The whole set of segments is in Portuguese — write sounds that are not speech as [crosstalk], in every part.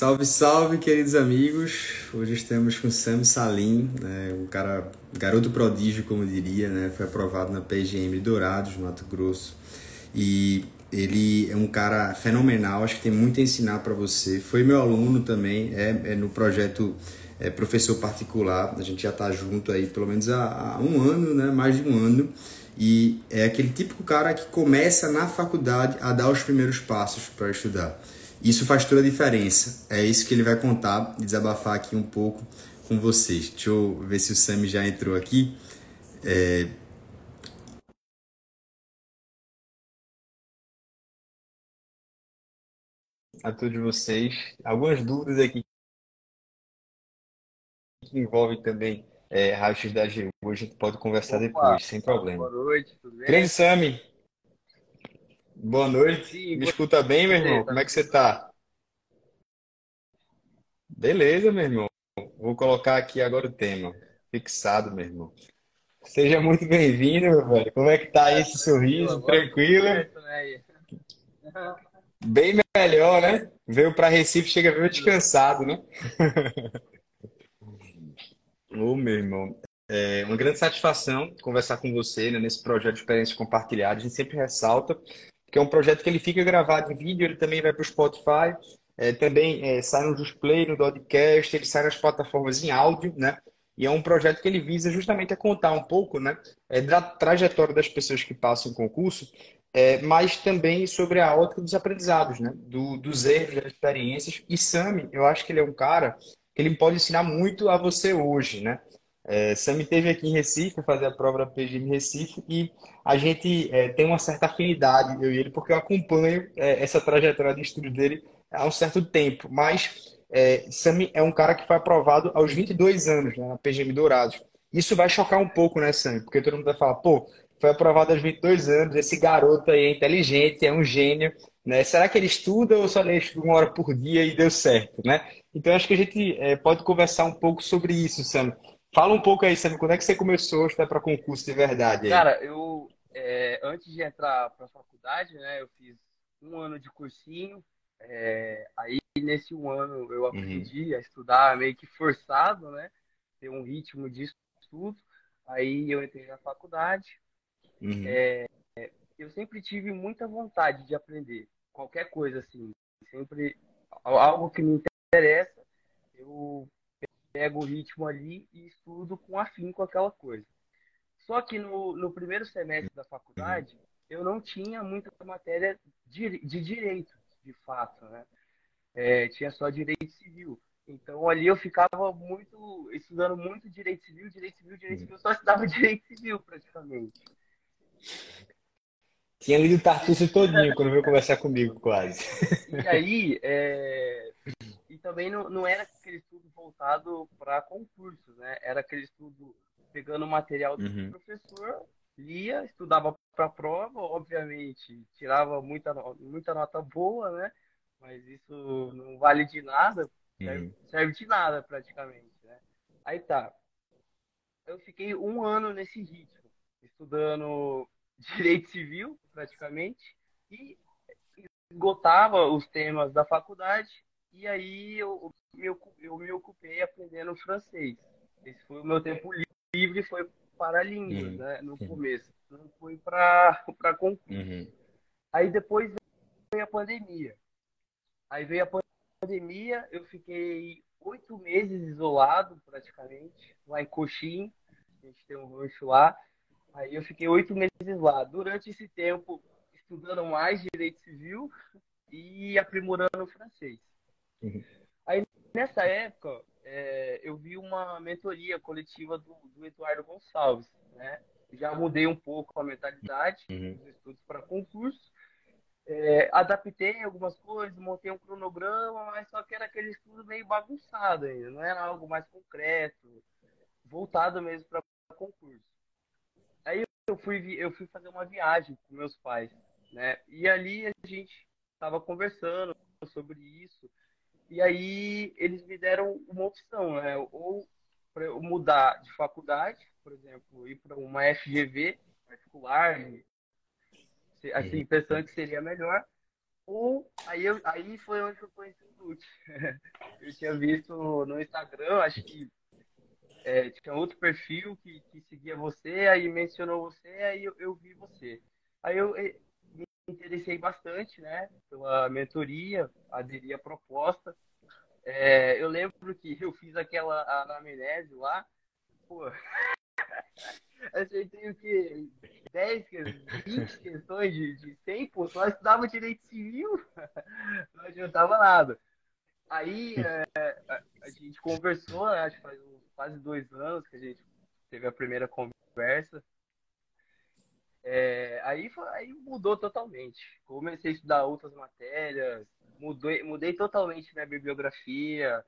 Salve, salve, queridos amigos. Hoje estamos com Sam Salim, né, um cara, garoto prodígio, como diria, né, foi aprovado na PGM Dourados, Mato Grosso. E ele é um cara fenomenal, acho que tem muito a ensinar para você. Foi meu aluno também, é, é no projeto é, Professor Particular. A gente já está junto aí pelo menos há, há um ano, né, mais de um ano. E é aquele típico cara que começa na faculdade a dar os primeiros passos para estudar. Isso faz toda a diferença. É isso que ele vai contar e desabafar aqui um pouco com vocês. Deixa eu ver se o Sami já entrou aqui. É... A todos vocês. Algumas dúvidas aqui que envolvem também é, raios da GU. A gente pode conversar Opa, depois, sem problema. Boa noite, tudo bem? Grande Sami. Boa noite. Sim, Me escuta bem, meu irmão? Como é que você tá? Beleza, meu irmão. Vou colocar aqui agora o tema. Fixado, meu irmão. Seja muito bem-vindo, meu velho. Como é que tá aí esse sorriso? Tranquilo? Né, [laughs] bem melhor, né? Veio para Recife, chega veio descansado, né? [laughs] Ô, meu irmão, é uma grande satisfação conversar com você né, nesse projeto de experiência compartilhada. A gente sempre ressalta que é um projeto que ele fica gravado em vídeo, ele também vai para o Spotify, é, também é, sai no Display, no podcast, ele sai nas plataformas em áudio, né? E é um projeto que ele visa justamente a contar um pouco, né, é, da trajetória das pessoas que passam o concurso, é, mas também sobre a ótica dos aprendizados, né, do, dos erros, das experiências. E Sami, eu acho que ele é um cara que ele pode ensinar muito a você hoje, né? É, Sam esteve aqui em Recife, fazer a prova da PGM Recife, e a gente é, tem uma certa afinidade, eu e ele, porque eu acompanho é, essa trajetória de estudo dele há um certo tempo. Mas é, Sam é um cara que foi aprovado aos 22 anos né, na PGM Dourados. Isso vai chocar um pouco, né, Sam? Porque todo mundo vai falar, pô, foi aprovado aos 22 anos, esse garoto aí é inteligente, é um gênio, né? Será que ele estuda ou só ele estuda uma hora por dia e deu certo, né? Então, acho que a gente é, pode conversar um pouco sobre isso, Sam. Fala um pouco aí, Sam, quando é que você começou a estudar para concurso de verdade? Aí? Cara, eu, é, antes de entrar para a faculdade, né, eu fiz um ano de cursinho, é, aí nesse um ano eu uhum. aprendi uhum. a estudar meio que forçado, né, ter um ritmo de estudo, aí eu entrei na faculdade, uhum. é, eu sempre tive muita vontade de aprender qualquer coisa assim, sempre algo que me interessa, eu pego o ritmo ali e estudo com afinco aquela coisa. Só que no, no primeiro semestre da faculdade, eu não tinha muita matéria de, de direito, de fato, né? É, tinha só direito civil. Então ali eu ficava muito, estudando muito direito civil, direito civil, direito civil, só estudava [laughs] direito civil praticamente. Tinha lido Tartusso todinho quando veio conversar comigo, quase. E aí, é... também não, não era aquele estudo voltado para concursos, né? Era aquele estudo pegando o material do uhum. professor, lia, estudava para a prova, obviamente, tirava muita, muita nota boa, né? Mas isso não vale de nada, serve, uhum. serve de nada praticamente, né? Aí tá. Eu fiquei um ano nesse ritmo, estudando [laughs] direito civil, praticamente, e esgotava os temas da faculdade, e aí eu, eu, eu me ocupei aprendendo francês. Esse foi o meu tempo livre, foi para línguas, uhum. né, no começo. Não foi para [laughs] concurso. Uhum. Aí depois veio a pandemia. Aí veio a pandemia, eu fiquei oito meses isolado, praticamente, lá em Coxim. A gente tem um rancho lá. Aí eu fiquei oito meses lá. Durante esse tempo, estudando mais direito civil e aprimorando o francês. Uhum. Aí nessa época, é, eu vi uma mentoria coletiva do, do Eduardo Gonçalves. Né? Já mudei um pouco a mentalidade uhum. dos estudos para concurso. É, adaptei algumas coisas, montei um cronograma, mas só que era aquele estudo meio bagunçado ainda, não era algo mais concreto, voltado mesmo para concurso eu fui, eu fui fazer uma viagem com meus pais, né? E ali a gente estava conversando sobre isso. E aí eles me deram uma opção, né? Ou para eu mudar de faculdade, por exemplo, ir para uma FGV particular, assim, pensando que seria melhor, Ou aí, eu, aí foi onde eu conheci o Lute. [laughs] eu tinha visto no Instagram, acho que é, tinha outro perfil que, que seguia você, aí mencionou você, aí eu, eu vi você. Aí eu interessei bastante, né, pela mentoria, aderi à proposta. É, eu lembro que eu fiz aquela anamnese lá, pô, [laughs] acertei o quê? 10, 20 questões de, de 100, pô, só estudava direito civil, [laughs] não adiantava nada. Aí é, a, gente conversou, né, acho que faz quase dois anos que a gente teve a primeira conversa. É, aí, foi, aí mudou totalmente. Comecei a estudar outras matérias, mudei, mudei totalmente minha bibliografia.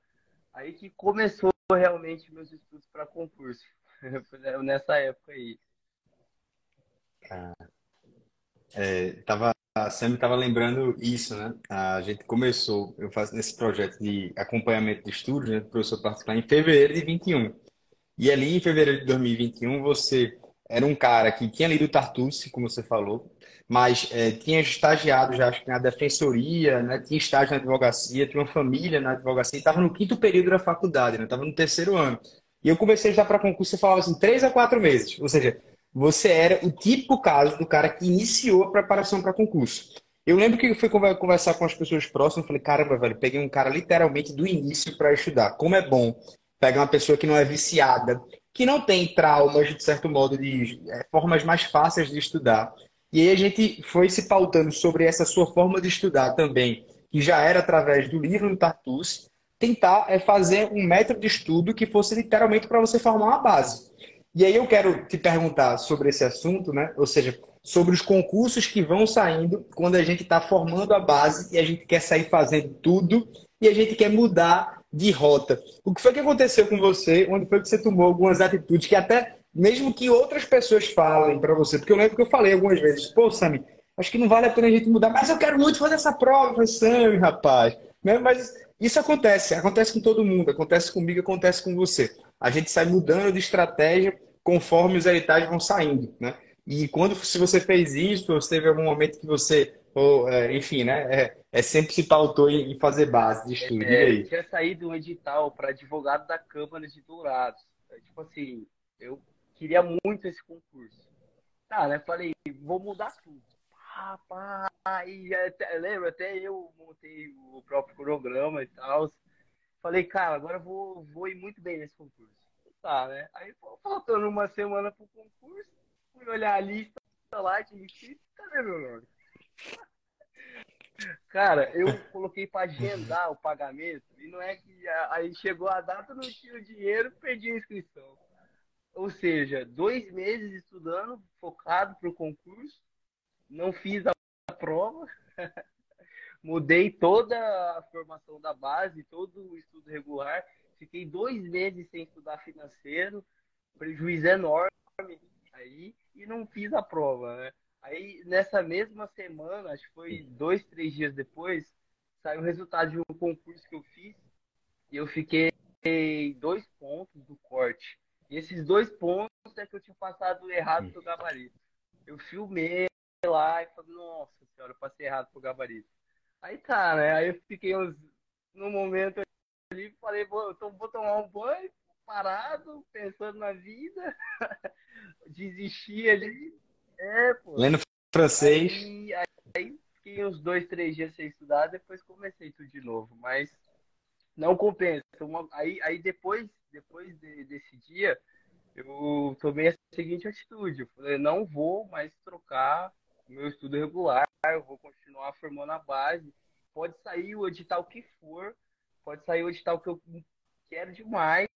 Aí que começou realmente meus estudos para concurso. [laughs] Nessa época aí. É, tava, a Sam estava lembrando isso, né? A gente começou, eu faço nesse projeto de acompanhamento de estudos, né? O professor particular em fevereiro de 21. E ali em fevereiro de 2021, você era um cara que tinha lido Tartucci, como você falou, mas é, tinha estagiado já acho que na defensoria, né? tinha estágio na advocacia, tinha uma família na advocacia, e estava no quinto período da faculdade, né? estava no terceiro ano. E eu comecei estudar para concurso, você falava assim, três a quatro meses. Ou seja, você era o típico caso do cara que iniciou a preparação para concurso. Eu lembro que eu fui conversar com as pessoas próximas, falei, caramba, velho, peguei um cara literalmente do início para estudar. Como é bom pegar uma pessoa que não é viciada, que não tem traumas, de certo modo, de é, formas mais fáceis de estudar. E aí a gente foi se pautando sobre essa sua forma de estudar também, que já era através do livro do Tartus, tentar é, fazer um método de estudo que fosse literalmente para você formar uma base. E aí eu quero te perguntar sobre esse assunto, né? Ou seja, sobre os concursos que vão saindo quando a gente está formando a base e a gente quer sair fazendo tudo e a gente quer mudar de rota. O que foi que aconteceu com você? Onde foi que você tomou algumas atitudes que até mesmo que outras pessoas falem para você? Porque eu lembro que eu falei algumas vezes, pô, Sami, acho que não vale a pena a gente mudar, mas eu quero muito fazer essa prova. Sami, rapaz. Né? Mas isso acontece, acontece com todo mundo, acontece comigo, acontece com você a gente sai mudando de estratégia conforme os editais vão saindo, né? E quando se você fez isso, se teve algum momento que você, ou, é, enfim, né? É, é, sempre se pautou em, fazer base de estudo. É, aí. Tinha saído um edital para advogado da Câmara de Dourados. É, tipo assim, eu queria muito esse concurso. Tá, né? Falei, vou mudar tudo. Rapaz, e até, lembra? Até eu montei o próprio programa e tal. Falei, cara, agora vou, vou ir muito bem nesse concurso. Tá, né? Aí faltando uma semana pro concurso, fui olhar a lista lá de inscritos, cadê meu nome? Cara, eu coloquei para agendar o pagamento e não é que aí chegou a data, não tinha o dinheiro, perdi a inscrição. Ou seja, dois meses estudando, focado para o concurso, não fiz a prova, [laughs] mudei toda a formação da base, todo o estudo regular. Fiquei dois meses sem estudar financeiro, prejuízo enorme aí, e não fiz a prova, né? Aí, nessa mesma semana, acho que foi dois, três dias depois, saiu o resultado de um concurso que eu fiz, e eu fiquei dois pontos do corte. E esses dois pontos é que eu tinha passado errado pro gabarito. Eu filmei lá e falei, nossa senhora, eu passei errado pro gabarito. Aí tá, né? Aí eu fiquei uns, no momento ali, falei, vou, vou tomar um banho, parado, pensando na vida, [laughs] desisti ali. É, pô. Lendo francês. Aí, aí, aí, fiquei uns dois, três dias sem estudar, depois comecei tudo de novo, mas não compensa. Uma, aí, aí depois, depois de, desse dia, eu tomei a seguinte atitude. Eu falei, não vou mais trocar meu estudo regular, eu vou continuar formando a base. Pode sair o edital que for, pode sair o edital que eu quero demais,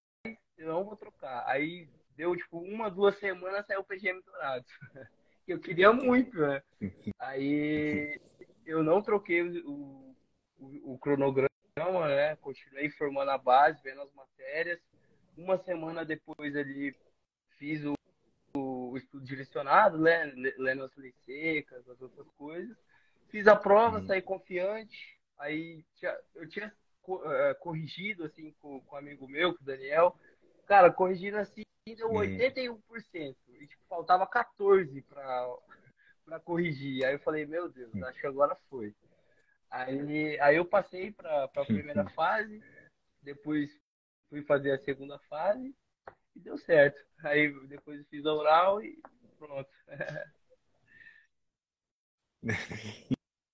eu não vou trocar. Aí deu tipo uma, duas semanas, saiu o PGM Dourado. [laughs] eu queria muito, né? Aí eu não troquei o, o, o cronograma, né? Continuei formando a base, vendo as matérias. Uma semana depois ali fiz o o estudo direcionado, né? lendo as leis secas, as outras coisas. Fiz a prova, uhum. saí confiante. Aí eu tinha uh, corrigido assim com, com um amigo meu, com o Daniel. Cara, corrigindo assim, deu 81%. Uhum. E tipo, faltava 14 para para corrigir. Aí eu falei, meu Deus, acho que agora foi. Aí, aí eu passei para a primeira fase, depois fui fazer a segunda fase e deu certo. Aí depois fiz a oral e pronto. [laughs]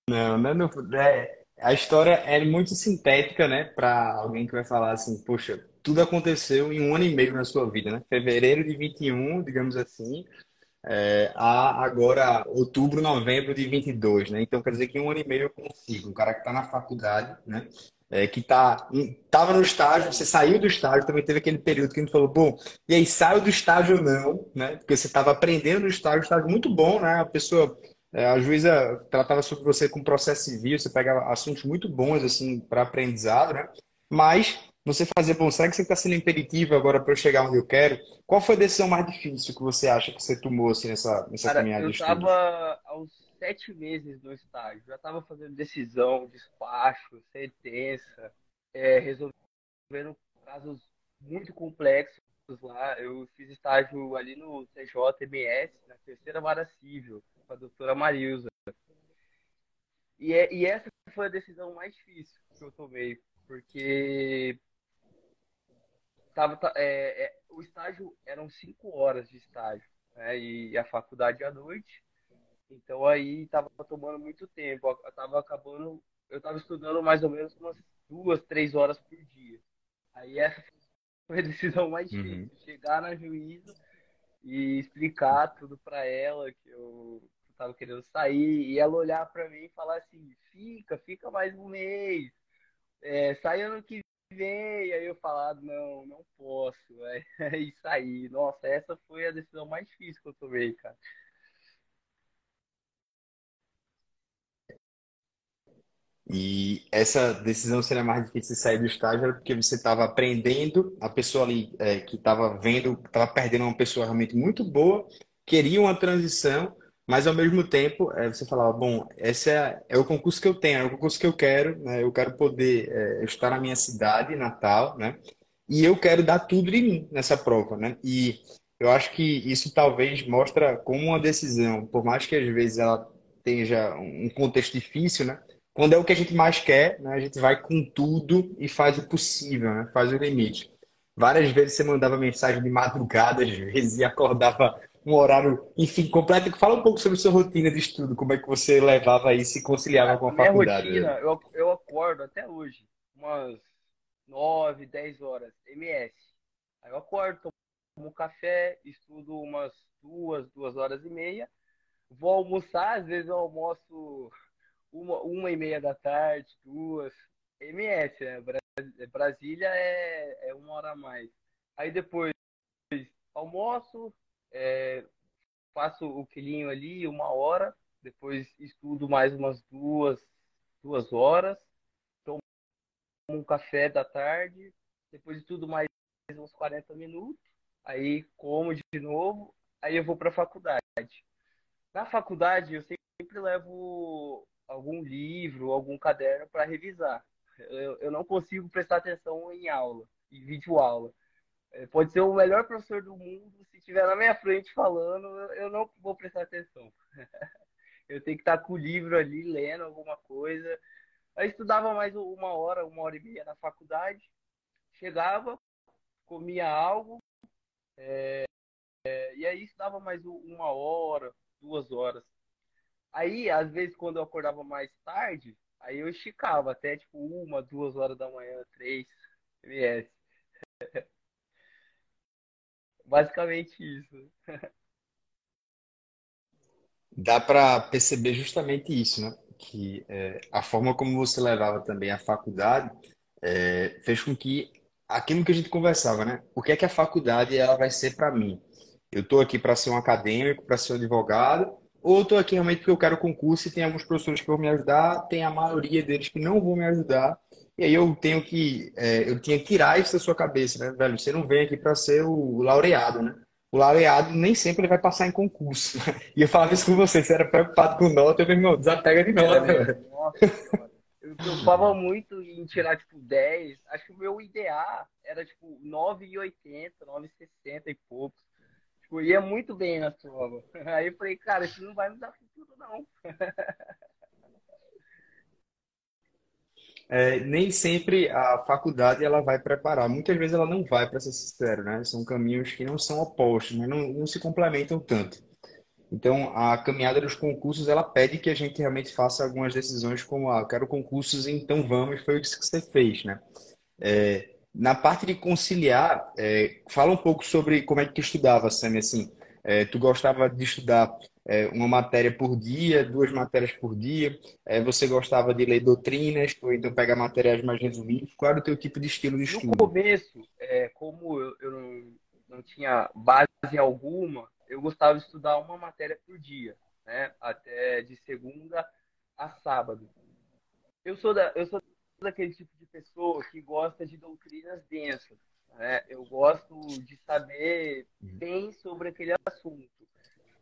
Não, não, não é, a história é muito sintética, né? Para alguém que vai falar assim, poxa, tudo aconteceu em um ano e meio na sua vida, né? Fevereiro de 21, digamos assim, é, a agora outubro, novembro de 22, né? Então quer dizer que em um ano e meio eu consigo. Um cara que está na faculdade, né? É, que tá, tava no estágio, você saiu do estágio, também teve aquele período que a gente falou, bom, e aí saiu do estágio ou não, né? Porque você estava aprendendo no estágio, estágio muito bom, né? A pessoa, é, a juíza tratava sobre você com processo civil, você pega assuntos muito bons, assim, para aprendizado, né? Mas você fazer, que você está sendo impeditivo agora para eu chegar onde eu quero? Qual foi a decisão mais difícil que você acha que você tomou assim, nessa, nessa Cara, caminhada eu estava aos sete meses no estágio, já estava fazendo decisão, despacho, sentença, é, resolvendo casos muito complexos lá. Eu fiz estágio ali no TJMS, na terceira vara civil, com a doutora Marilza. E, é, e essa foi a decisão mais difícil que eu tomei, porque tava, é, é, o estágio eram cinco horas de estágio, né? E a faculdade à noite. Então aí tava tomando muito tempo. Eu tava acabando, eu tava estudando mais ou menos umas duas, três horas por dia. Aí essa foi a decisão mais uhum. difícil, uhum. chegar na juíza e explicar tudo para ela que eu tava querendo sair e ela olhar para mim e falar assim: "Fica, fica mais um mês. É, sai ano que vem, aí eu falar, não, não posso, [laughs] é, isso aí. Nossa, essa foi a decisão mais difícil que eu tomei, cara. E essa decisão seria mais difícil de sair do estágio porque você estava aprendendo, a pessoa ali é, que estava vendo, estava perdendo uma pessoa realmente muito boa, queria uma transição, mas ao mesmo tempo, é, você falava, bom, esse é, é o concurso que eu tenho, é o concurso que eu quero, né? Eu quero poder é, estar na minha cidade natal, né? E eu quero dar tudo de mim nessa prova, né? E eu acho que isso talvez mostra como uma decisão, por mais que às vezes ela tenha um contexto difícil, né? Quando é o que a gente mais quer, né? A gente vai com tudo e faz o possível, né? Faz o limite. Várias vezes você mandava mensagem de madrugada, às vezes, e acordava um horário, enfim, completo. Fala um pouco sobre sua rotina de estudo, como é que você levava isso e conciliava com a Minha faculdade. Rotina, eu, eu acordo até hoje, umas 9, 10 horas, MS. Aí eu acordo, tomo café, estudo umas duas, duas horas e meia. Vou almoçar, às vezes eu almoço uma, uma e meia da tarde, duas. MS, né? Brasília é, é uma hora a mais. Aí depois almoço, é, faço o quilinho ali uma hora, depois estudo mais umas duas, duas horas, tomo um café da tarde, depois estudo mais uns 40 minutos, aí como de novo, aí eu vou para a faculdade. Na faculdade eu sempre levo algum livro, algum caderno para revisar. Eu, eu não consigo prestar atenção em aula, em vídeo aula. É, pode ser o melhor professor do mundo, se estiver na minha frente falando, eu não vou prestar atenção. [laughs] eu tenho que estar com o livro ali, lendo alguma coisa. Eu estudava mais uma hora, uma hora e meia na faculdade. Chegava, comia algo, é, é, e aí estudava mais uma hora, duas horas. Aí, às vezes, quando eu acordava mais tarde, aí eu esticava até tipo uma, duas horas da manhã, três, ms. [laughs] Basicamente isso. Dá para perceber justamente isso, né? Que é, a forma como você levava também a faculdade é, fez com que aquilo que a gente conversava, né? O que é que a faculdade ela vai ser para mim? Eu estou aqui para ser um acadêmico, para ser um advogado, ou estou aqui realmente porque eu quero concurso e tem alguns professores que vão me ajudar, tem a maioria deles que não vão me ajudar. E aí eu tenho que, é, eu tinha que tirar isso da sua cabeça, né, velho? Você não vem aqui para ser o laureado, né? O laureado nem sempre ele vai passar em concurso. [laughs] E eu falava isso com você, você era preocupado com nota, eu meu irmão, desapega de nota, velho. Nossa, eu preocupava muito em tirar, tipo, 10. Acho que o meu IDA era, tipo, 9,80, 9,60 e poucos. Tipo, ia muito bem na prova. [laughs] Aí eu falei, cara, isso não vai me dar futuro, não. [laughs] é, nem sempre a faculdade ela vai preparar. Muitas vezes ela não vai, para ser sincero, né? São caminhos que não são opostos, mas não, não se complementam tanto. Então, a caminhada dos concursos, ela pede que a gente realmente faça algumas decisões como, ah, quero concursos, então vamos, foi isso que você fez, né? É, na parte de conciliar, é, fala um pouco sobre como é que tu estudava, Sammy, assim, é, tu gostava de estudar é, uma matéria por dia, duas matérias por dia, é, você gostava de ler doutrinas, ou então pegar materiais mais resumidos, qual era o teu tipo de estilo de estudo? No começo, é, como eu, eu não, não tinha base alguma, eu gostava de estudar uma matéria por dia, né, até de segunda a sábado. Eu sou, da, eu sou daquele tipo de pessoa que gosta de doutrinas densas. Né? Eu gosto de saber uhum. bem sobre aquele assunto.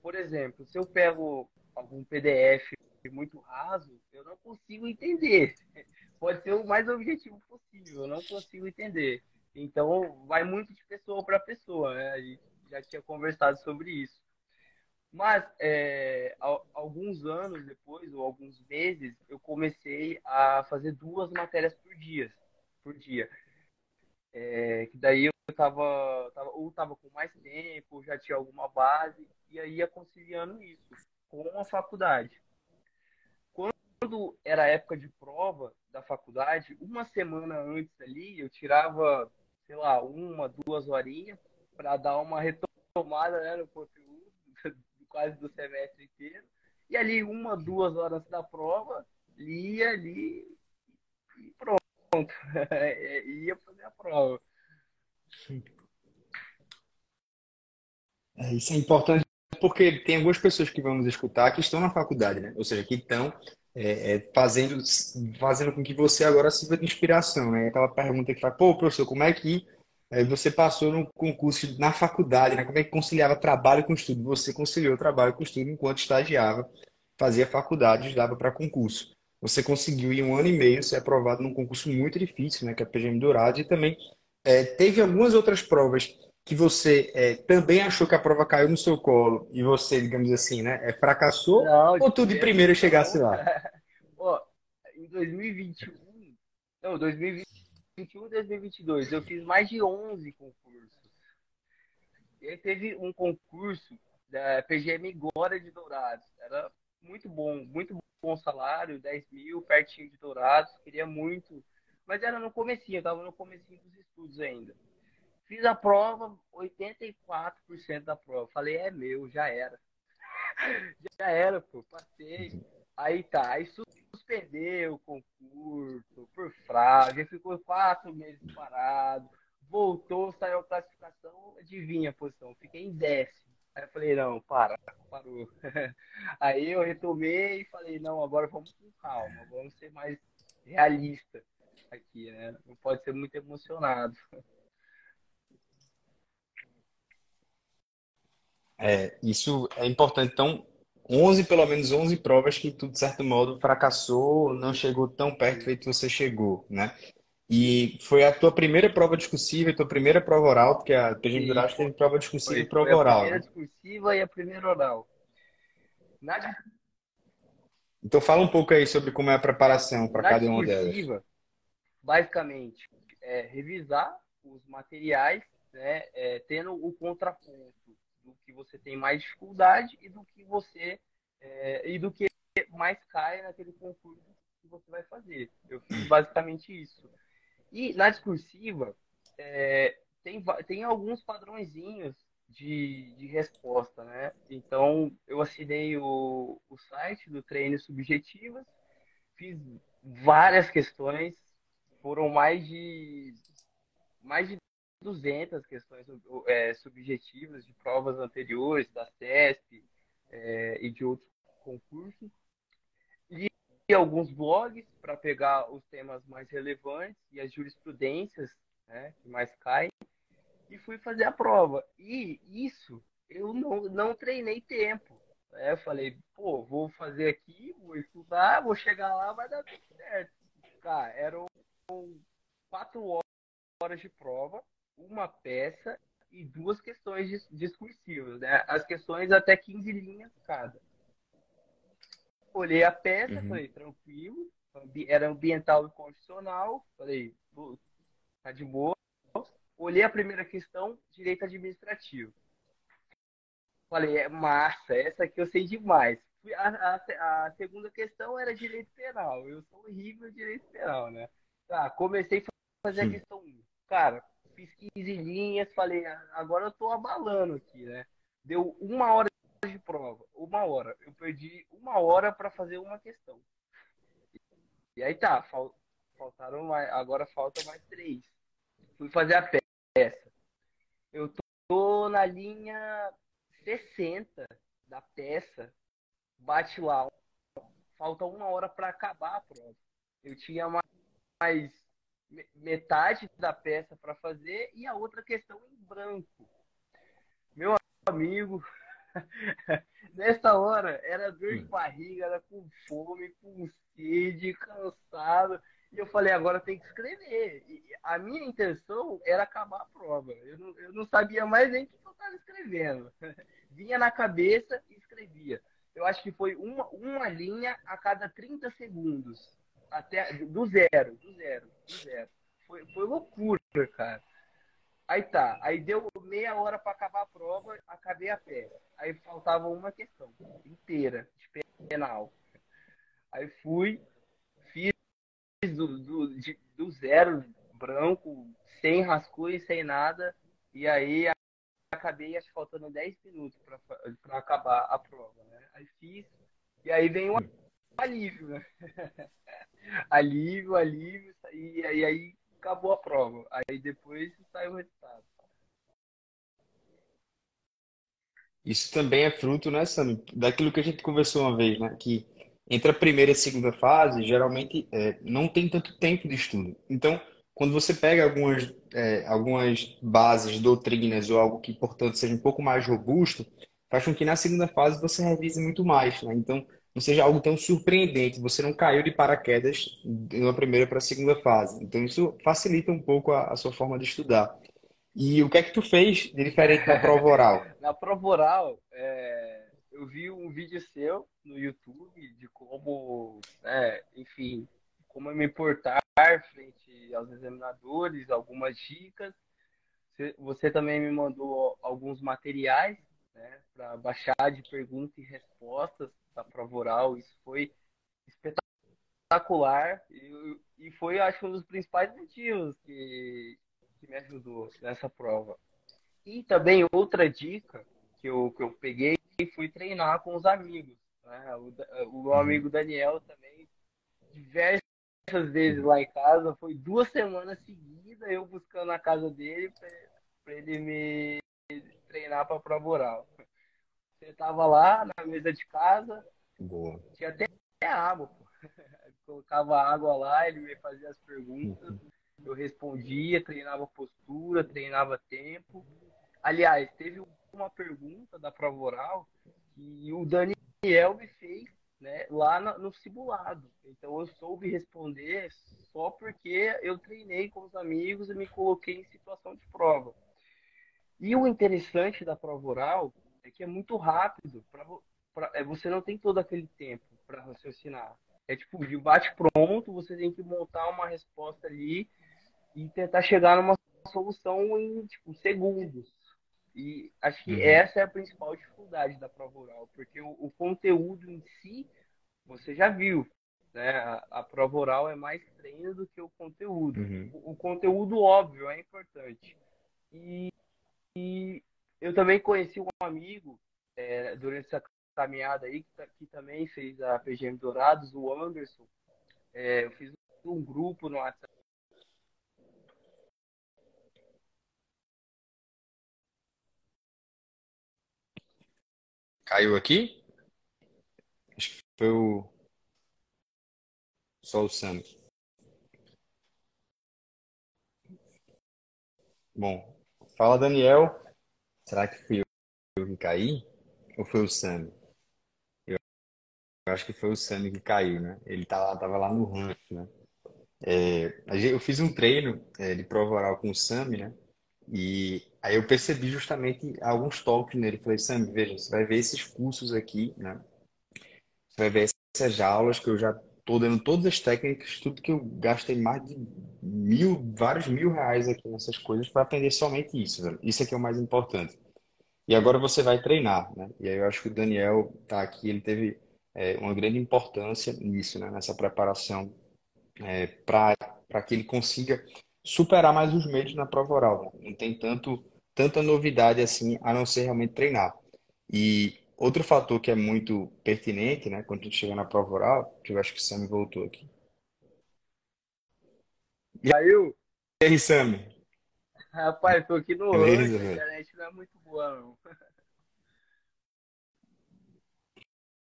Por exemplo, se eu pego algum PDF muito raso, eu não consigo entender. [laughs] Pode ser o mais objetivo possível, eu não consigo entender. Então, vai muito de pessoa para pessoa, né? A gente já tinha conversado sobre isso. Mas, é, alguns anos depois, ou alguns meses, eu comecei a fazer duas matérias por dia. Por dia. É, que daí eu tava, tava, ou estava com mais tempo, já tinha alguma base, e aí ia conciliando isso com a faculdade. Quando era época de prova da faculdade, uma semana antes ali, eu tirava, sei lá, uma, duas horinhas para dar uma retomada né, no conteúdo quase do semestre inteiro. E ali, uma, duas horas da prova, lia ali e pronto. [laughs] Ia fazer a prova. É, isso é importante porque tem algumas pessoas que vão nos escutar que estão na faculdade, né? Ou seja, que estão é, é, fazendo, fazendo com que você agora sirva de inspiração, né? Aquela pergunta que fala, pô, professor, como é que Aí você passou no concurso na faculdade, né? Como é que conciliava trabalho com estudo? Você conciliou trabalho com estudo enquanto estagiava, fazia faculdade, dava para concurso. Você conseguiu em um ano e meio ser aprovado num concurso muito difícil, né? Que é a PGM Dourado, e também é, teve algumas outras provas que você é, também achou que a prova caiu no seu colo e você, digamos assim, né? É, fracassou não, ou tu de primeiro chegasse lá? [laughs] Ó, em 2021, não, 2020 2021 e 2022, eu fiz mais de 11 concursos. E teve um concurso da PGM Glória de Dourados. Era muito bom, muito bom salário, 10 mil, pertinho de Dourados. Queria muito. Mas era no comecinho, eu tava no comecinho dos estudos ainda. Fiz a prova, 84% da prova. Falei, é meu, já era. [laughs] já era, pô, passei. Aí tá, aí suspendeu o concurso por fraude, ficou quatro meses parado, voltou, saiu a classificação, adivinha a posição, fiquei em décimo. Aí eu falei, não, para, parou. [laughs] Aí eu retomei e falei, não, agora vamos com calma, vamos ser mais realista aqui, né? Não pode ser muito emocionado. [laughs] É, isso é importante. Então, 11, pelo menos 11 provas que tu, de certo modo, fracassou, não chegou tão perto feito você chegou, né? E foi a tua primeira prova discursiva e tua primeira prova oral, porque a PGM Durante teve prova discursiva foi, e prova oral. A primeira né? discursiva e a primeira oral. Na... Então fala um pouco aí sobre como é a preparação para cada uma delas. Basicamente, é revisar os materiais, né, é, tendo o contraponto do que você tem mais dificuldade e do que você é, e do que mais cai naquele concurso que você vai fazer. Eu fiz basicamente isso. E na discursiva é, tem, tem alguns padrõezinhos de, de resposta, né? Então eu assinei o, o site do Treino Subjetivas, fiz várias questões, foram mais de mais de 200 questões é, subjetivas de provas anteriores da CESP é, e de outros concursos. Li alguns blogs para pegar os temas mais relevantes e as jurisprudências né, que mais caem e fui fazer a prova. E isso eu não, não treinei tempo. Né? Eu falei, pô, vou fazer aqui, vou estudar, vou chegar lá, vai dar tudo certo. Cara, eram quatro horas de prova uma peça e duas questões discursivas, né? As questões até 15 linhas cada. Olhei a peça, uhum. falei, tranquilo, era ambiental e constitucional. Falei, tá de boa. Olhei a primeira questão, direito administrativo. Falei, é massa, essa aqui eu sei demais. A, a, a segunda questão era direito penal. Eu sou horrível em direito penal, né? Tá, comecei a fazer a questão 1. Cara, fiz 15 linhas, falei, agora eu tô abalando aqui, né? Deu uma hora de prova, uma hora. Eu perdi uma hora para fazer uma questão. E aí tá, faltaram mais, agora falta mais três. Fui fazer a peça. Eu tô na linha 60 da peça. Bate lá. Falta uma hora para acabar a prova. Eu tinha mais metade da peça para fazer e a outra questão em branco. Meu amigo, [laughs] nessa hora era dor de hum. barriga, era com fome, com sede, cansado. E eu falei, agora tem que escrever. E a minha intenção era acabar a prova. Eu não, eu não sabia mais nem o que eu estava escrevendo. [laughs] Vinha na cabeça e escrevia. Eu acho que foi uma, uma linha a cada 30 segundos. Até, do zero, do zero, do zero. Foi, foi loucura, cara. Aí tá, aí deu meia hora para acabar a prova, acabei a peça. Aí faltava uma questão inteira, de penal. Aí fui, fiz do, do, de, do zero, branco, sem rascunho, sem nada. E aí acabei, acho faltando 10 minutos para acabar a prova, né? Aí fiz, e aí vem um alívio, né? [laughs] [laughs] alívio, alívio, e aí, aí acabou a prova. Aí depois sai o resultado. Isso também é fruto, né, Sam, daquilo que a gente conversou uma vez, né? Que entre a primeira e a segunda fase, geralmente é, não tem tanto tempo de estudo. Então, quando você pega algumas, é, algumas bases, doutrinas ou algo que, portanto, seja um pouco mais robusto, faz com que na segunda fase você revise muito mais, né? Então, não seja algo tão surpreendente. Você não caiu de paraquedas de uma primeira para a segunda fase. Então, isso facilita um pouco a, a, sua forma de estudar. E o que é que tu fez de diferente na prova oral? [laughs] na prova oral, é, eu vi um vídeo seu no YouTube de como, é, enfim, como me portar frente aos examinadores, algumas dicas. Você também me mandou alguns materiais né, para baixar de perguntas e respostas da prova oral. Isso foi espetacular e, e foi, acho, um dos principais motivos que, que me ajudou nessa prova. E também outra dica que eu, que eu peguei fui treinar com os amigos. Né? O, o meu amigo Daniel também, diversas vezes lá em casa, foi duas semanas seguidas eu buscando a casa dele para ele me treinar para prova oral. Você tava lá na mesa de casa. Boa. Tinha até água, pô. [laughs] Colocava água lá, ele me fazia as perguntas. Uhum. Eu respondia, treinava postura, treinava tempo. Aliás, teve uma pergunta da prova oral que o Daniel me fez né, lá no simulado. Então eu soube responder só porque eu treinei com os amigos e me coloquei em situação de prova. E o interessante da prova oral é que é muito rápido. Pra, pra, é, você não tem todo aquele tempo para raciocinar. É tipo, de bate-pronto, você tem que montar uma resposta ali e tentar chegar numa solução em tipo, segundos. E acho que uhum. essa é a principal dificuldade da prova oral, porque o, o conteúdo em si, você já viu. Né? A, a, prova oral é mais treino do que o conteúdo. Uhum. O, o, conteúdo, óbvio, é importante. E, e eu também conheci um amigo é, durante essa caminhada aí, que, que, também fez a PGM Dourados, o Anderson. É, eu fiz um grupo no WhatsApp. Caiu aqui? Acho que foi o. Só o Sam. Bom, fala Daniel. Será que fui eu que caí? Ou foi o Sam? Eu acho que foi o Sam que caiu, né? Ele tava, tava lá no rancho, né? É, eu fiz um treino é, de prova oral com o Sam, né? E aí eu percebi justamente alguns toques nele. Falei, Sam, veja, você vai ver esses cursos aqui, né? Você vai ver essas aulas que eu já tô dando todas as técnicas, tudo que eu gastei mais de mil, vários mil reais aqui nessas coisas para aprender somente isso, velho. Isso é que é o mais importante. E agora você vai treinar, né? E aí eu acho que o Daniel tá aqui, ele teve é, uma grande importância nisso, né? Nessa preparação é, para para que ele consiga superar mais os medos na prova oral. Né? Não tem tanto tanta novidade assim, a não ser realmente treinar. E outro fator que é muito pertinente, né, quando a gente chega na prova oral, que eu acho que o Sam voltou aqui. E aí, e aí Sam? Rapaz, tô aqui no Beleza, a internet não é muito boa, não.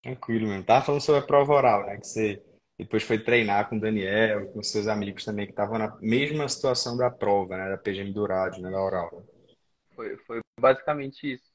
Tranquilo, mesmo. Tava falando sobre a prova oral, né? Que você depois foi treinar com o Daniel, com seus amigos também, que estavam na mesma situação da prova, né? Da PGM Dourado, né? Da oral. Foi, foi basicamente isso.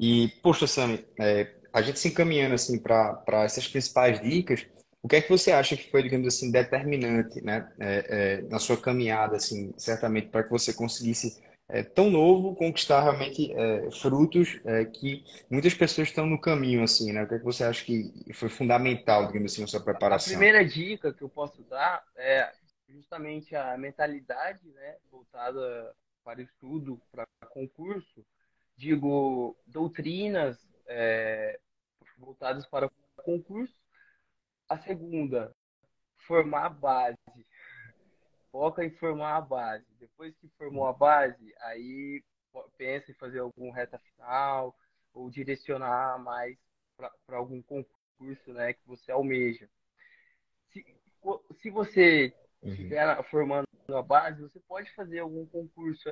E, poxa, Sam, é, a gente se encaminhando assim para essas principais dicas, o que é que você acha que foi, digamos assim, determinante, né, é, é, na sua caminhada, assim, certamente para que você conseguisse é, tão novo conquistar realmente é, frutos é, que muitas pessoas estão no caminho, assim, né? O que é que você acha que foi fundamental, digamos assim, na sua preparação? A primeira dica que eu posso dar é justamente a mentalidade, né, voltada para estudo, para concurso, digo, doutrinas é, voltadas para concurso. A segunda, formar a base. Foca em formar a base. Depois que formou a base, aí pensa em fazer algum reta final ou direcionar mais para algum concurso né, que você almeja. Se, se você uhum. estiver formando a base, você pode fazer algum concurso,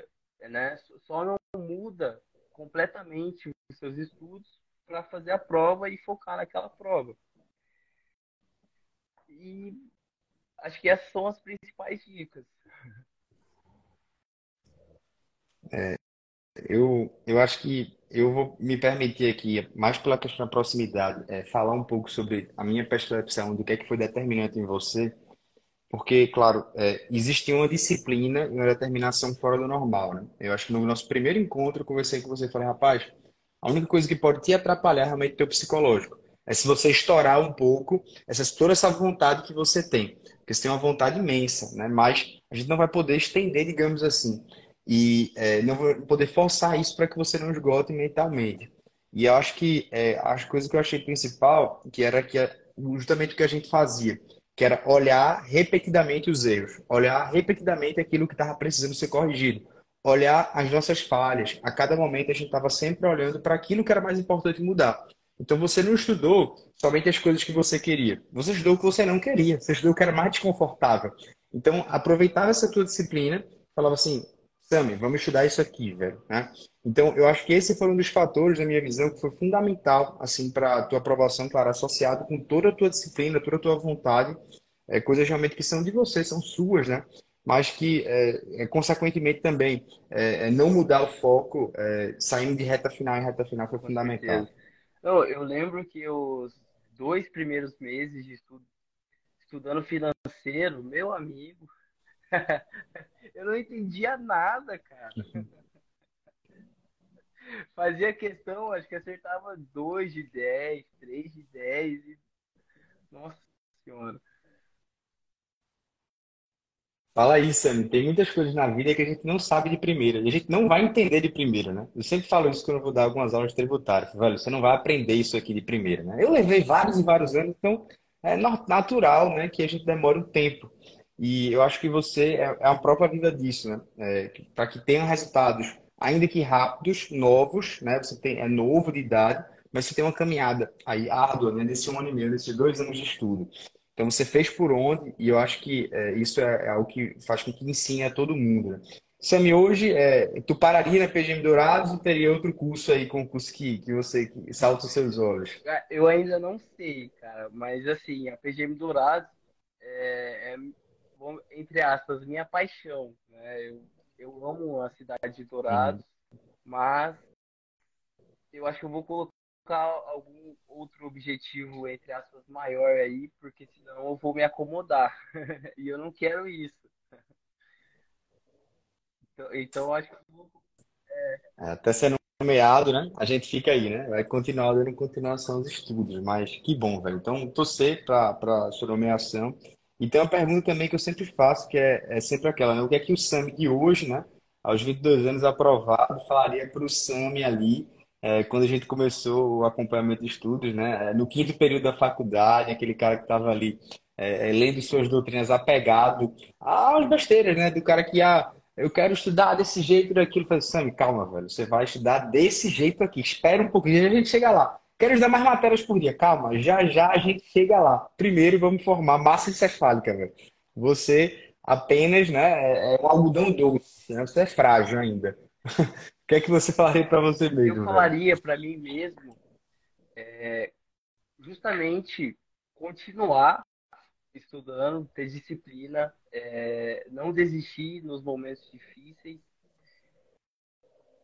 né? Só não muda completamente os seus estudos para fazer a prova e focar naquela prova. E acho que essas são as principais dicas. É, eu, eu acho que eu vou me permitir aqui, mais pela questão da proximidade, é, falar um pouco sobre a minha percepção do que é que foi determinante em você, porque, claro, é, existia uma disciplina e uma determinação fora do normal, né? Eu acho que no nosso primeiro encontro eu conversei com você e falei, rapaz, a única coisa que pode te atrapalhar é realmente o teu psicológico. É se você estourar um pouco essa, toda essa vontade que você tem. Porque você tem uma vontade imensa, né? Mas a gente não vai poder estender, digamos assim. E é, não vai poder forçar isso para que você não esgote mentalmente. E eu acho que é, as coisas que eu achei principal, que era que é justamente o que a gente fazia, que era olhar repetidamente os erros, olhar repetidamente aquilo que estava precisando ser corrigido olhar as nossas falhas. A cada momento a gente estava sempre olhando para aquilo que era mais importante mudar. Então você não estudou somente as coisas que você queria. Você estudou o que você não queria. Você estudou o que era mais desconfortável. Então aproveitava essa tua disciplina, falava assim, Sami, vamos estudar isso aqui, velho. Né? Então eu acho que esse foi um dos fatores, na minha visão, que foi fundamental assim para a tua aprovação, claro, associado com toda a tua disciplina, toda a tua vontade, é, coisas realmente que são de você, são suas, né? mas que, é, é, consequentemente, também é, é, não mudar o foco, é, saindo de reta final em reta final, foi fundamental. Eu lembro que os dois primeiros meses de estudo, estudando financeiro, meu amigo, [laughs] eu não entendia nada, cara. [laughs] Fazia questão, acho que acertava 2 de 10, 3 de 10 e... Nossa senhora. Fala aí, Sam. Tem muitas coisas na vida que a gente não sabe de primeira. E a gente não vai entender de primeira, né? Eu sempre falo isso quando eu vou dar algumas aulas tributárias. Velho, você não vai aprender isso aqui de primeira, né? Eu levei vários e vários anos, então é natural, né, que a gente demore um tempo. E eu acho que você é, é a própria vida disso, né? É, para que tenham resultados, ainda que rápidos, novos, né? Você tem, é novo de idade, mas você tem uma caminhada aí árdua, né? Desse um ano e meio, desses dois anos de estudo. Então você fez por onde, e eu acho que é, isso é, é, algo que faz com que ensine a todo mundo. Né? Sami, hoje, é, tu pararia na PGM Dourados ou teria outro curso aí, concurso que, que você que salta os seus olhos? Eu ainda não sei, cara, mas assim, a PGM Dourados é, é entre aspas, minha paixão. Né? Eu, eu amo a cidade de Dourados, uhum. mas eu acho que eu vou colocar algum outro objetivo, entre aspas, maior aí, porque senão eu vou me acomodar. [laughs] e eu não quero isso. Então, então acho que. É... Até você não nomeado, né? A gente fica aí, né? Vai continuar dando continuação aos estudos, mas que bom, velho. Então, torcer para a sua nomeação. E tem uma pergunta também que eu sempre faço, que é, é sempre aquela, né? O que é que o Sami de hoje, né? Aos 22 anos aprovado, falaria para o Sami ali, é, quando a gente começou o acompanhamento de estudos, né? No quinto período da faculdade, aquele cara que estava ali é, é, lendo suas doutrinas apegado às besteiras, né? Do cara que, ah, eu quero estudar desse jeito, daquilo. Falei, Sam, calma, velho. Você vai estudar desse jeito aqui. Espera um pouquinho, a gente chega lá. Quero estudar mais matérias por dia. Calma, já já a gente chega lá. Primeiro vamos formar massa encefálica, velho. Você apenas, né, é, é um algodão doce, né? Você é frágil ainda. [laughs] o que é que você falaria para você mesmo? Eu falaria para mim mesmo é, justamente continuar estudando, ter disciplina, é, não desistir nos momentos difíceis.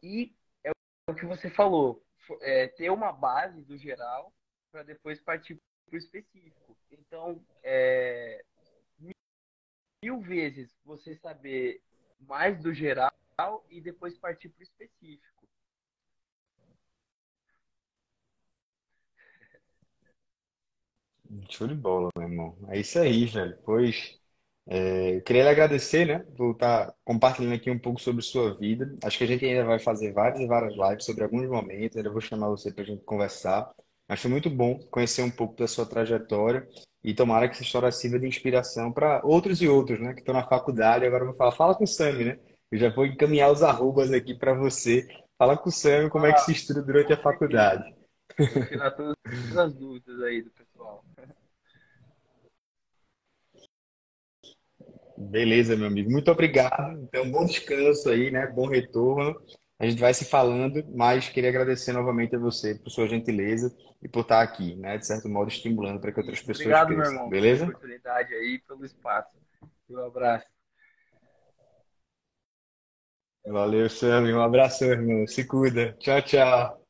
E é o que você falou, é, ter uma base do geral para depois partir para o específico. Então, é, mil vezes você saber mais do geral e depois partir para o específico. Show de bola, meu irmão. É isso aí, velho. Pois, é, eu queria lhe agradecer, né, por estar compartilhando aqui um pouco sobre sua vida. Acho que a gente ainda vai fazer várias e várias lives sobre alguns momentos. Ainda vou chamar você para a gente conversar. Mas foi muito bom conhecer um pouco da sua trajetória e tomara que essa história sirva de inspiração para outros e outros, né, que estão na faculdade. Agora eu vou falar, fala com o Sami, né? Eu já vou encaminhar os arrobas aqui para você. Fala com o Sami como é que se estuda durante a faculdade. Vou tirar todas as dúvidas aí do pessoal. [laughs] Beleza, meu amigo. Muito obrigado. Então, bom descanso aí, né? Bom retorno. A gente vai se falando, mas queria agradecer novamente a você por sua gentileza e por estar aqui, né? De certo modo, estimulando para que outras pessoas Obrigado, cresçam. meu irmão, Beleza? pela oportunidade aí, pelo espaço. Um abraço. Valeu, Sam. Um abraço, irmão. Se cuida. Tchau, tchau.